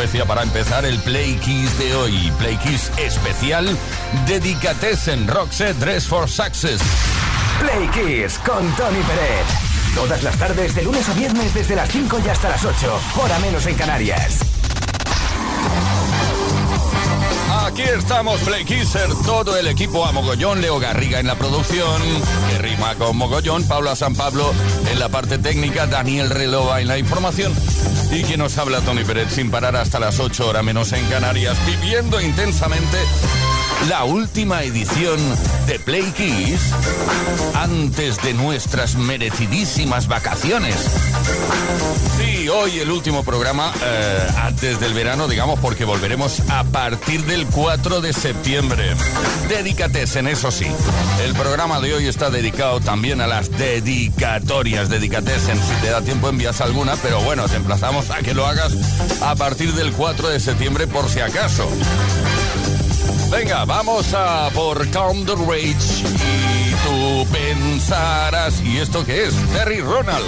Suecia para empezar el Play Kiss de hoy. Play Kiss especial en Roxette Dress for Success. Play Kiss con Tony Pérez. Todas las tardes de lunes a viernes desde las 5 y hasta las 8, hora menos en Canarias. Aquí estamos, Play Kisser, todo el equipo a mogollón, Leo Garriga en la producción, que rima con mogollón, Paula San Pablo en la parte técnica, Daniel Relova en la información. Y quien nos habla, Tony Pérez, sin parar hasta las 8 horas menos en Canarias, viviendo intensamente la última edición de Play Kiss antes de nuestras merecidísimas vacaciones. Sí, hoy el último programa eh, antes del verano, digamos, porque volveremos a partir del 4 de septiembre. en eso sí. El programa de hoy está dedicado también a las dedicatorias. en si te da tiempo envías alguna, pero bueno, te emplazamos a que lo hagas a partir del 4 de septiembre por si acaso. Venga, vamos a por Calm the Rage y tú pensarás, ¿y esto qué es? Terry Ronald,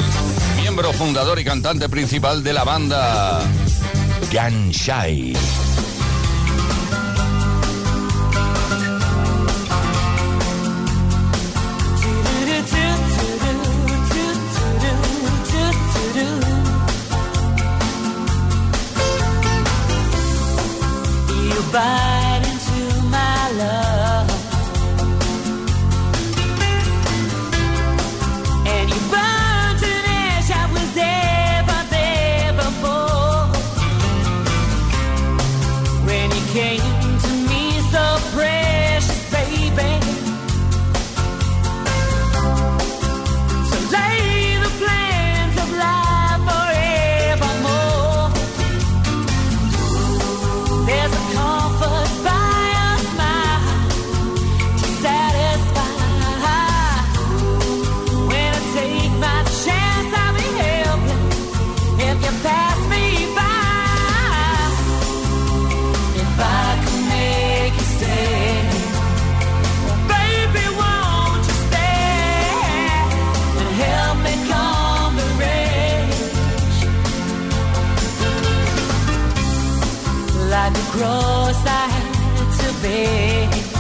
miembro fundador y cantante principal de la banda Ganshai. the cross I had to bear.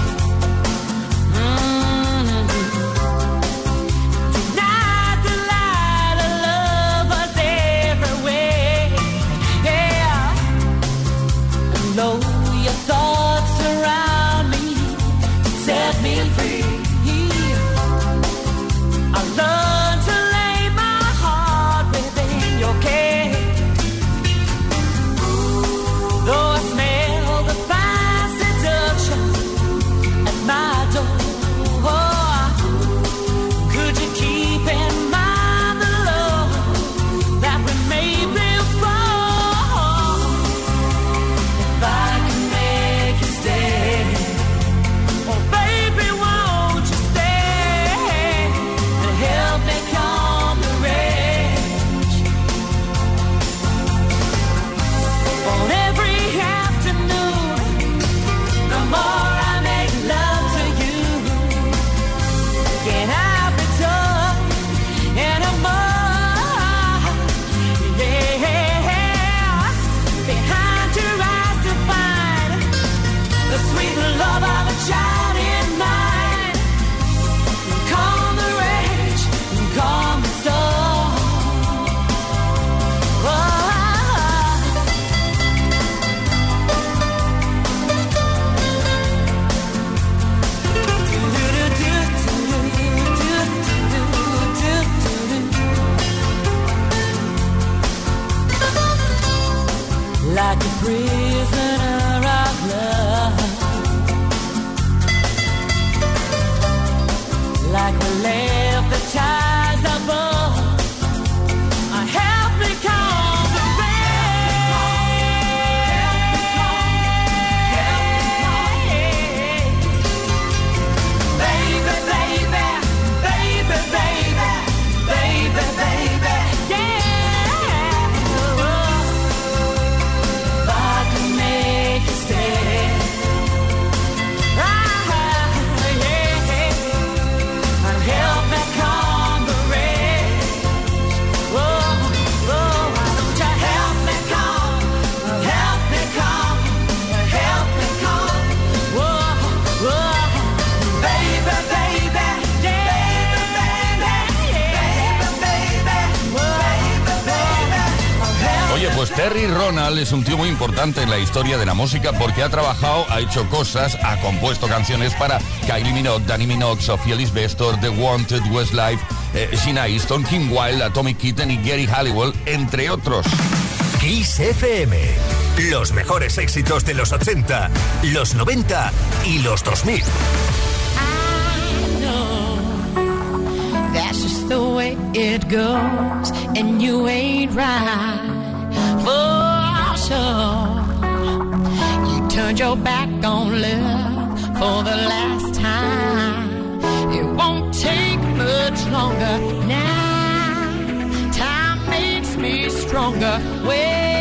Es un tío muy importante en la historia de la música porque ha trabajado, ha hecho cosas, ha compuesto canciones para Kylie Minogue, Danny Minogue, Sophia Lisbestor, The Wanted, Westlife, eh, Sheena Easton, Kim Wilde, Atomic Kitten y Gary Halliwell, entre otros. Kiss FM. Los mejores éxitos de los 80, los 90 y los 2000. That's just the way it goes, and you ain't right turned your back on love for the last time. It won't take much longer now. Time makes me stronger. Well,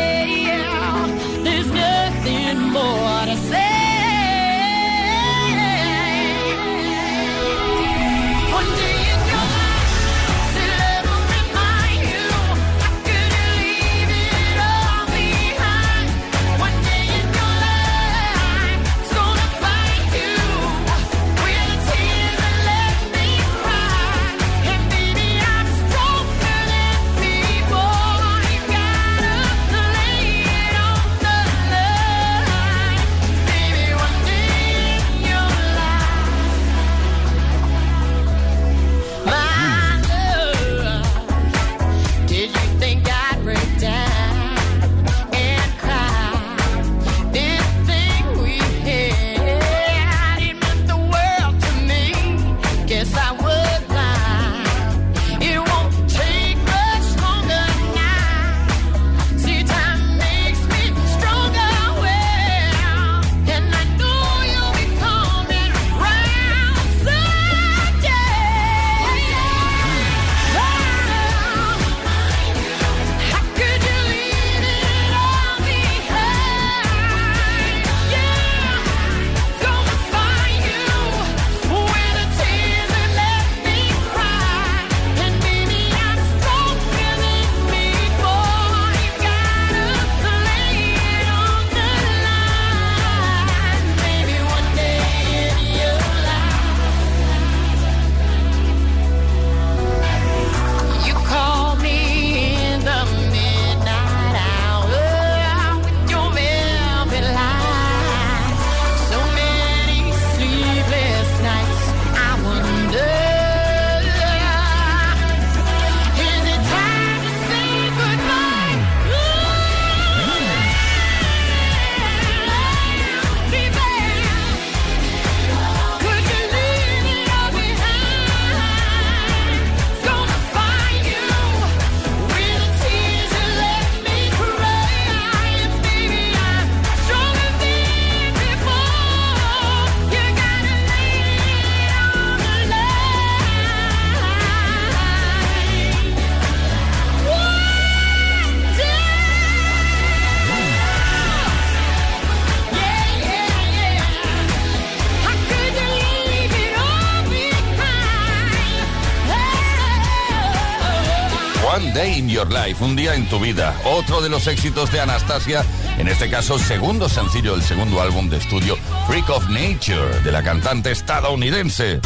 Life, un día en tu vida. Otro de los éxitos de Anastasia, en este caso segundo sencillo del segundo álbum de estudio, Freak of Nature, de la cantante estadounidense.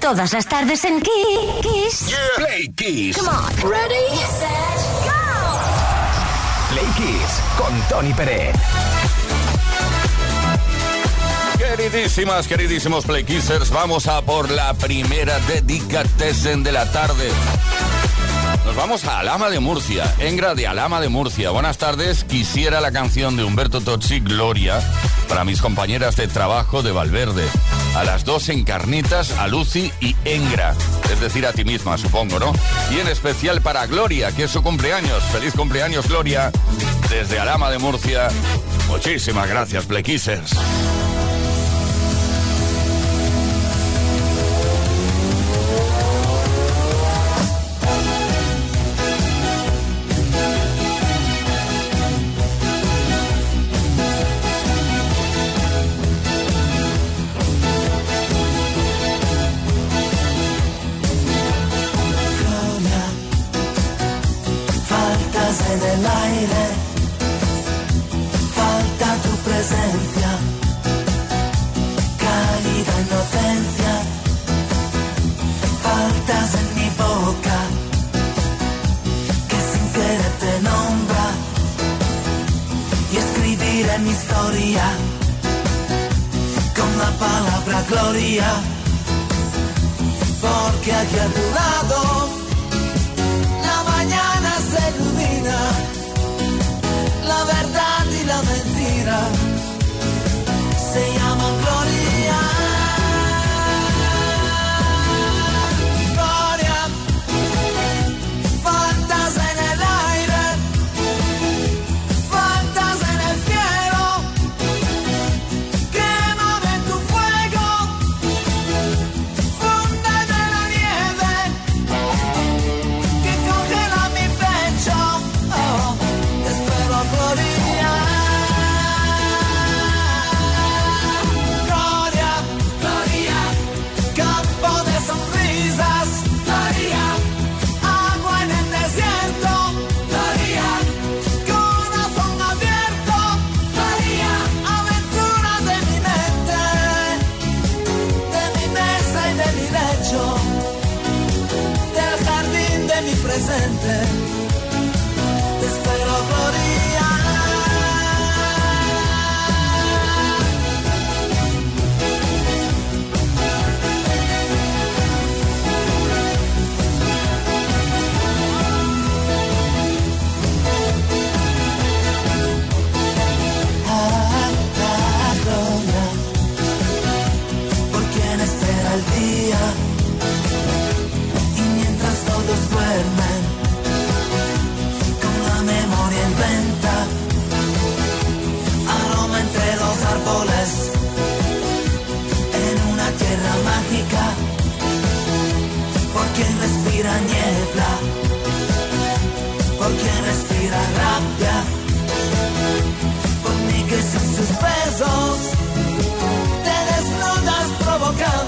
Todas las tardes en Kiss. Play Kiss. Come on. Ready, set, go. Play Kiss con Tony Pérez. Queridísimas, queridísimos Play Kissers, vamos a por la primera dedicatessen de la tarde. Vamos a Alama de Murcia, Engra de Alama de Murcia. Buenas tardes, quisiera la canción de Humberto Tozzi, Gloria, para mis compañeras de trabajo de Valverde. A las dos encarnitas, a Lucy y Engra. Es decir, a ti misma, supongo, ¿no? Y en especial para Gloria, que es su cumpleaños. Feliz cumpleaños, Gloria, desde Alama de Murcia. Muchísimas gracias, Plequisers.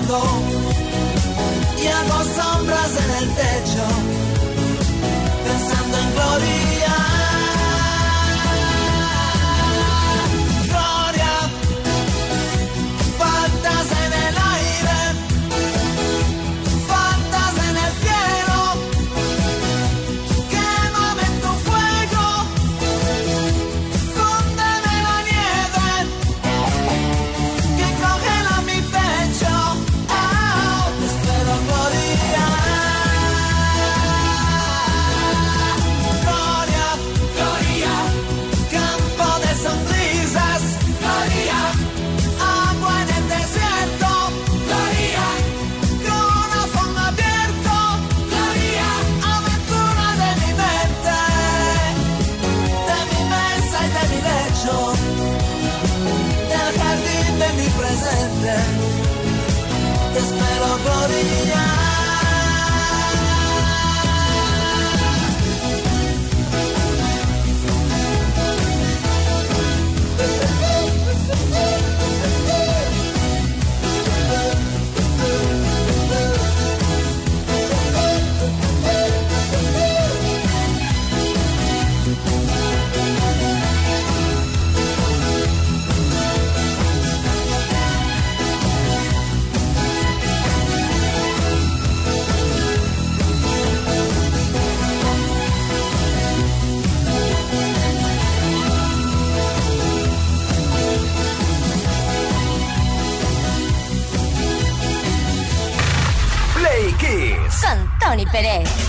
Provocando Tony Pérez.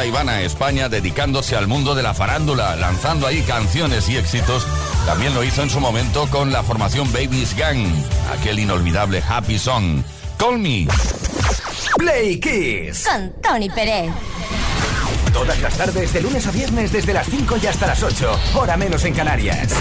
Jovencita Ivana a España dedicándose al mundo de la farándula, lanzando ahí canciones y éxitos. También lo hizo en su momento con la formación Babies Gang, aquel inolvidable Happy Song. Call Me. Play Kiss. Con Tony Pérez. Todas las tardes, de lunes a viernes, desde las 5 y hasta las 8, hora menos en Canarias.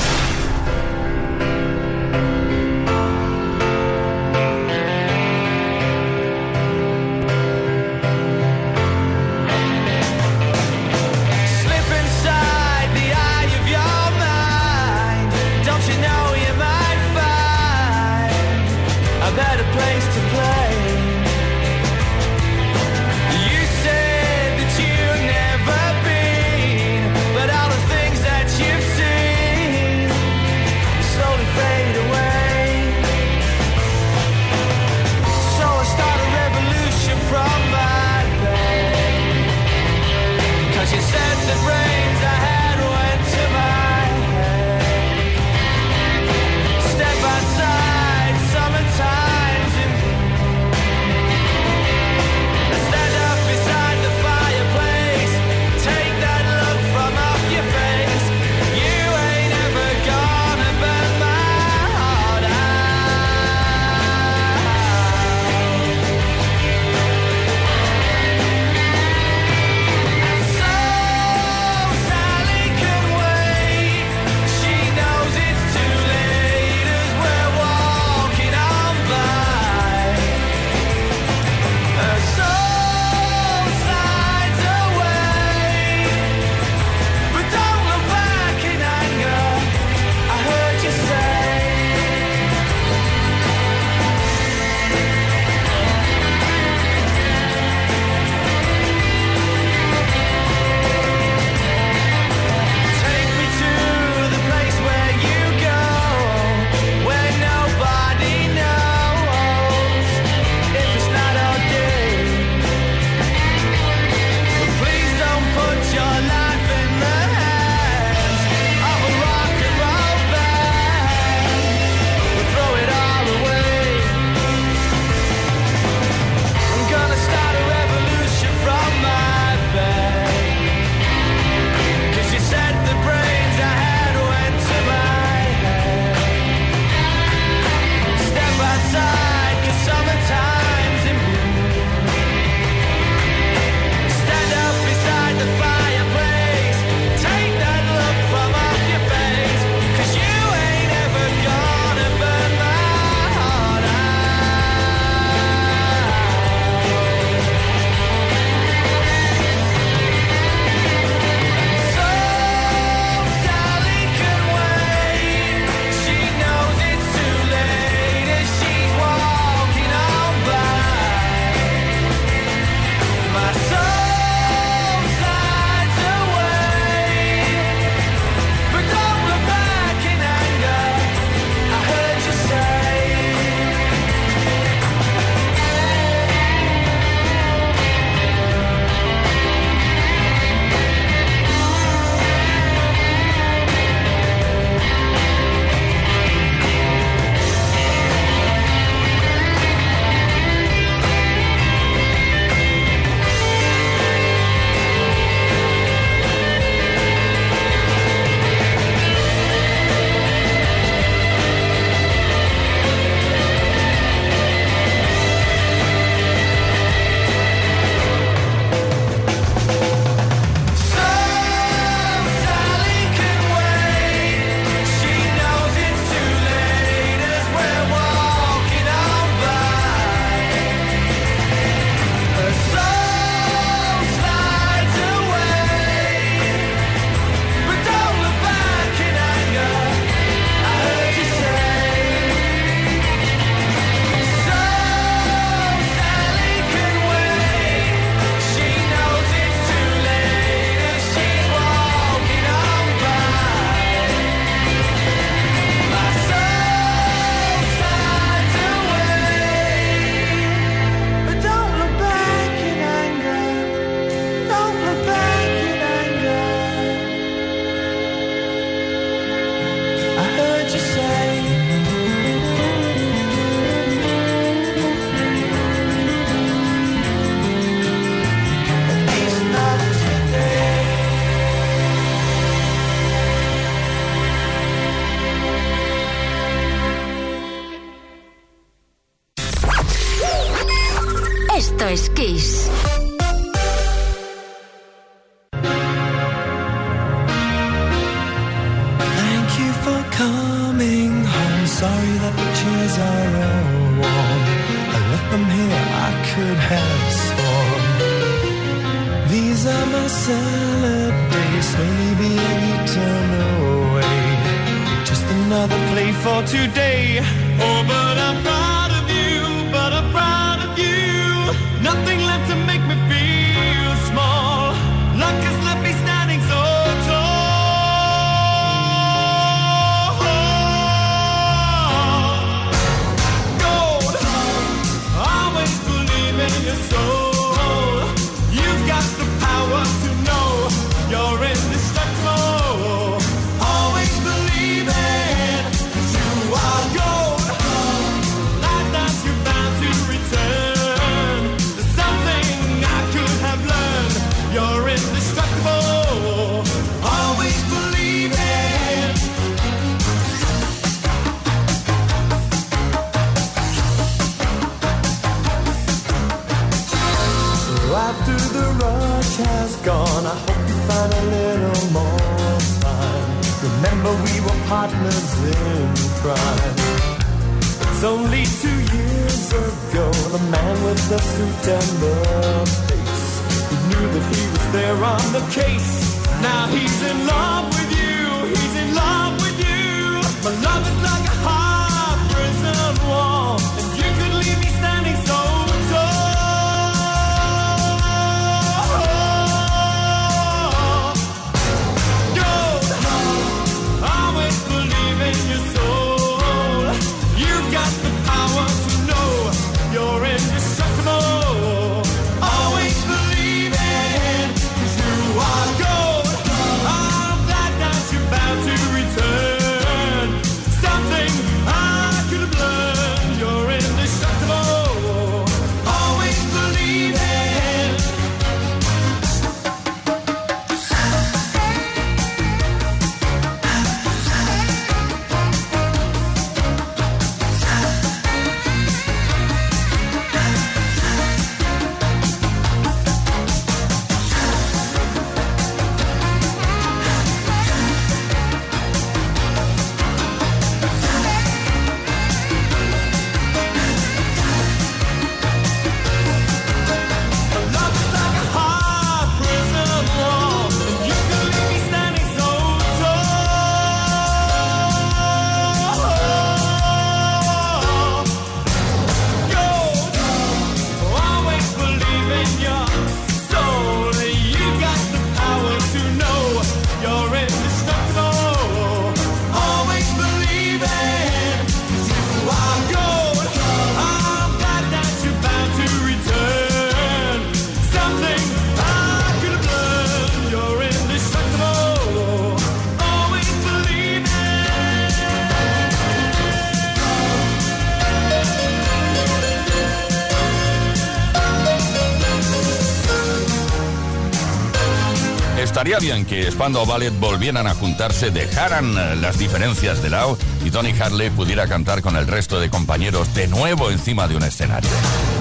Que Spandau Ballet volvieran a juntarse, dejaran eh, las diferencias de lado y Tony Harley pudiera cantar con el resto de compañeros de nuevo encima de un escenario.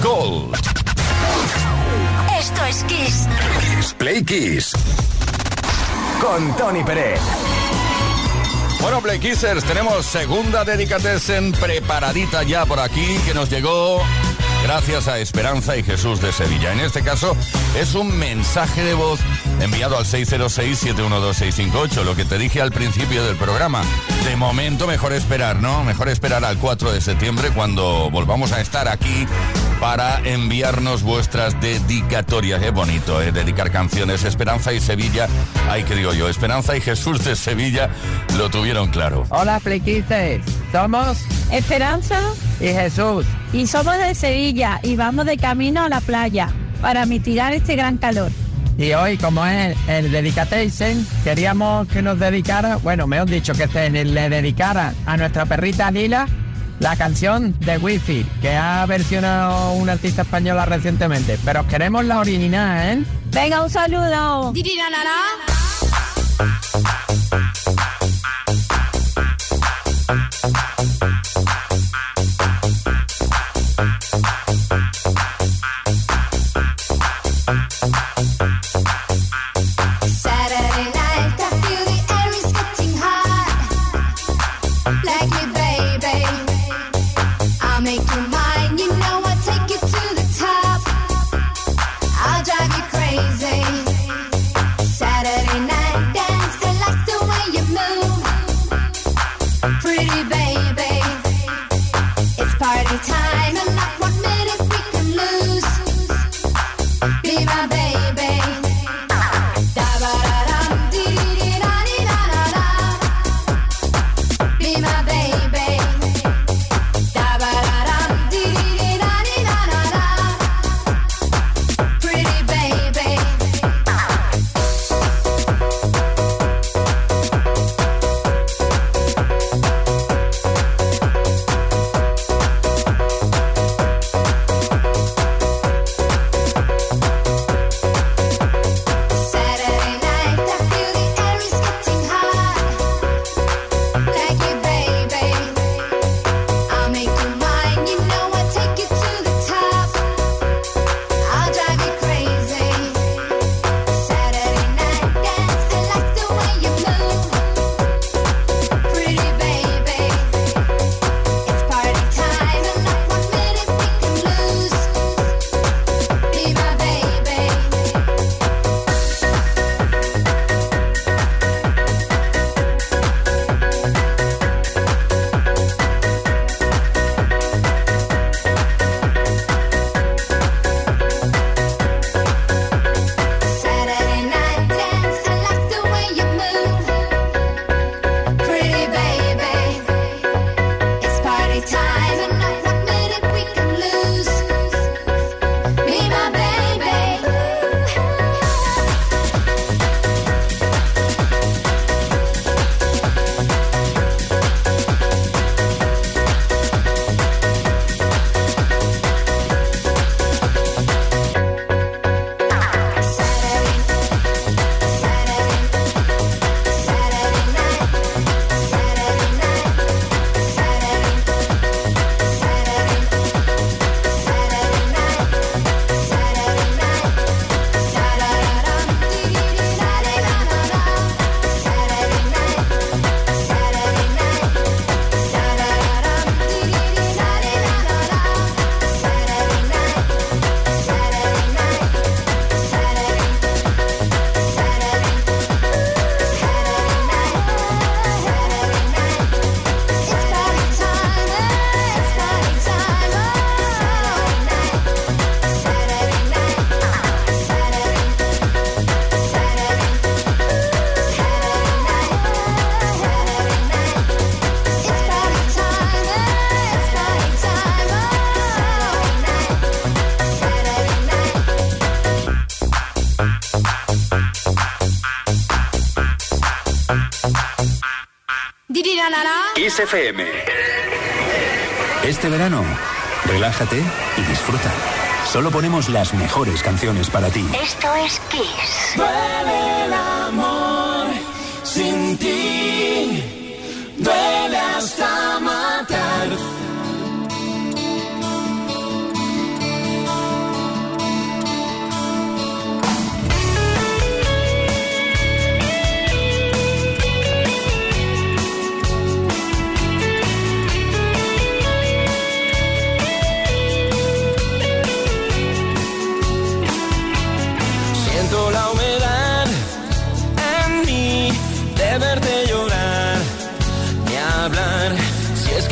Gold. Esto es Kiss. Kiss Play Kiss. Con Tony Pérez. Bueno, Play Kissers, tenemos segunda dedicatessen preparadita ya por aquí que nos llegó gracias a Esperanza y Jesús de Sevilla. En este caso es un mensaje de voz enviado al 606-712-658, lo que te dije al principio del programa. De momento mejor esperar, ¿no? Mejor esperar al 4 de septiembre cuando volvamos a estar aquí para enviarnos vuestras dedicatorias. Qué bonito, ¿eh? Dedicar canciones. Esperanza y Sevilla, ay, que digo yo, Esperanza y Jesús de Sevilla lo tuvieron claro. Hola, Flequices. Somos Esperanza y Jesús. y somos de Sevilla y vamos de camino a la playa para mitigar este gran calor. Y hoy, como es el Dedication, queríamos que nos dedicara, bueno, me han dicho que se le dedicara a nuestra perrita Lila la canción de Wi-Fi, que ha versionado una artista española recientemente. Pero queremos la original, ¿eh? Venga, un saludo. FM. Este verano, relájate y disfruta. Solo ponemos las mejores canciones para ti. Esto es Kiss. Duele el amor sin ti.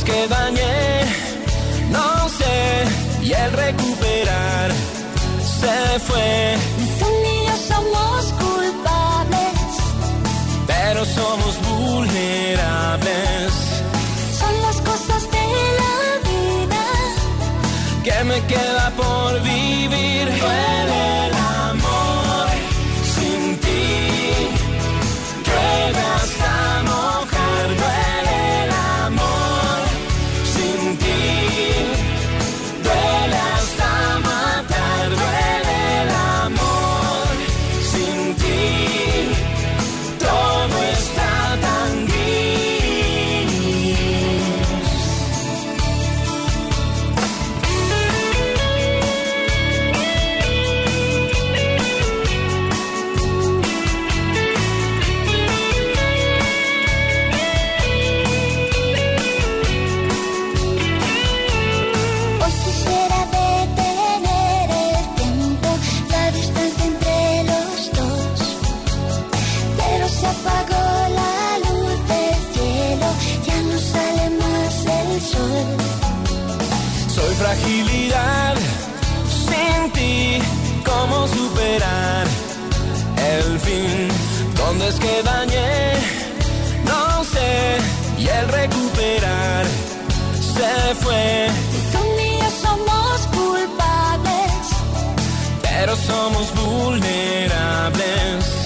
que dañé? No sé, y el recuperar se fue, y yo somos culpables, pero somos vulnerables. son las cosas de la vida. que me queda por vivir. Soy fragilidad sin ti. ¿Cómo superar el fin? ¿Dónde es que dañé? No sé. Y el recuperar se fue. Tú ni yo somos culpables, pero somos vulnerables.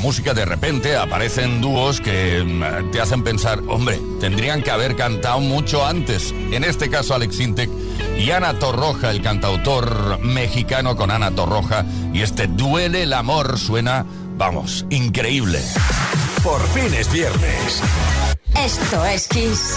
música, de repente aparecen dúos que mm, te hacen pensar, hombre, tendrían que haber cantado mucho antes. En este caso, Alex Intec y Ana Torroja, el cantautor mexicano con Ana Torroja, y este Duele el amor suena, vamos, increíble. Por fin es viernes. Esto es Kiss.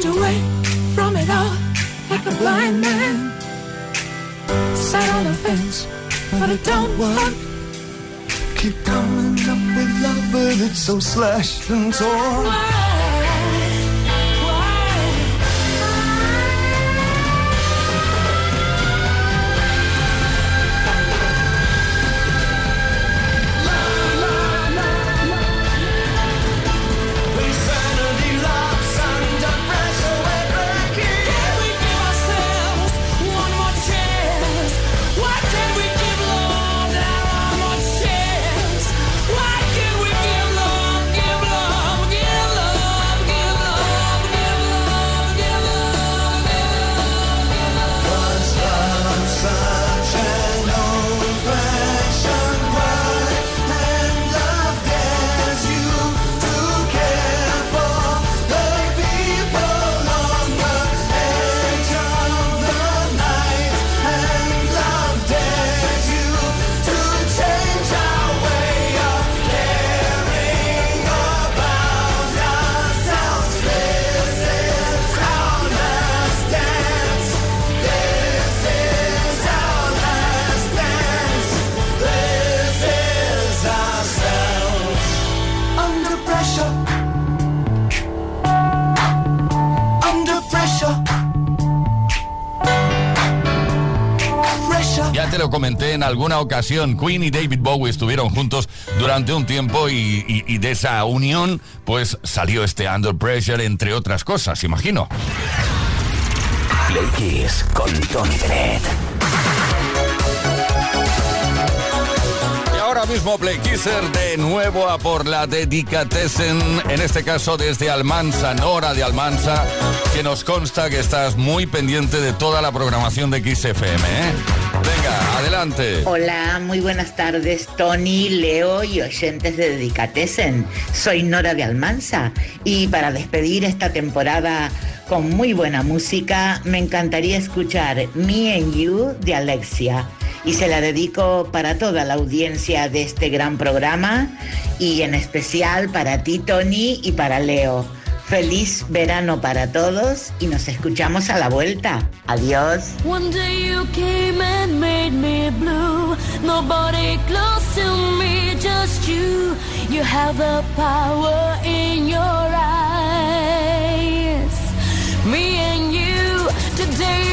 turned away from it all like a blind man. Sat on a fence, but I don't want. Keep coming up with love, but it's so slashed and torn. alguna ocasión. Queen y David Bowie estuvieron juntos durante un tiempo y, de esa unión, pues salió este Under Pressure, entre otras cosas, imagino. Play con Tony Bennett. Ahora mismo Playkisser, de nuevo a por la dedicatessen, en este caso desde Almansa, Nora de Almansa, que nos consta que estás muy pendiente de toda la programación de XFM. ¿eh? Venga, adelante. Hola, muy buenas tardes, Tony, Leo y oyentes de Dedicatesen. Soy Nora de Almansa y para despedir esta temporada con muy buena música, me encantaría escuchar Me and You de Alexia. Y se la dedico para toda la audiencia de este gran programa y en especial para ti, Tony, y para Leo. Feliz verano para todos y nos escuchamos a la vuelta. Adiós. One day you came and made me blue. Nobody close to me, just you. You have power in your eyes. day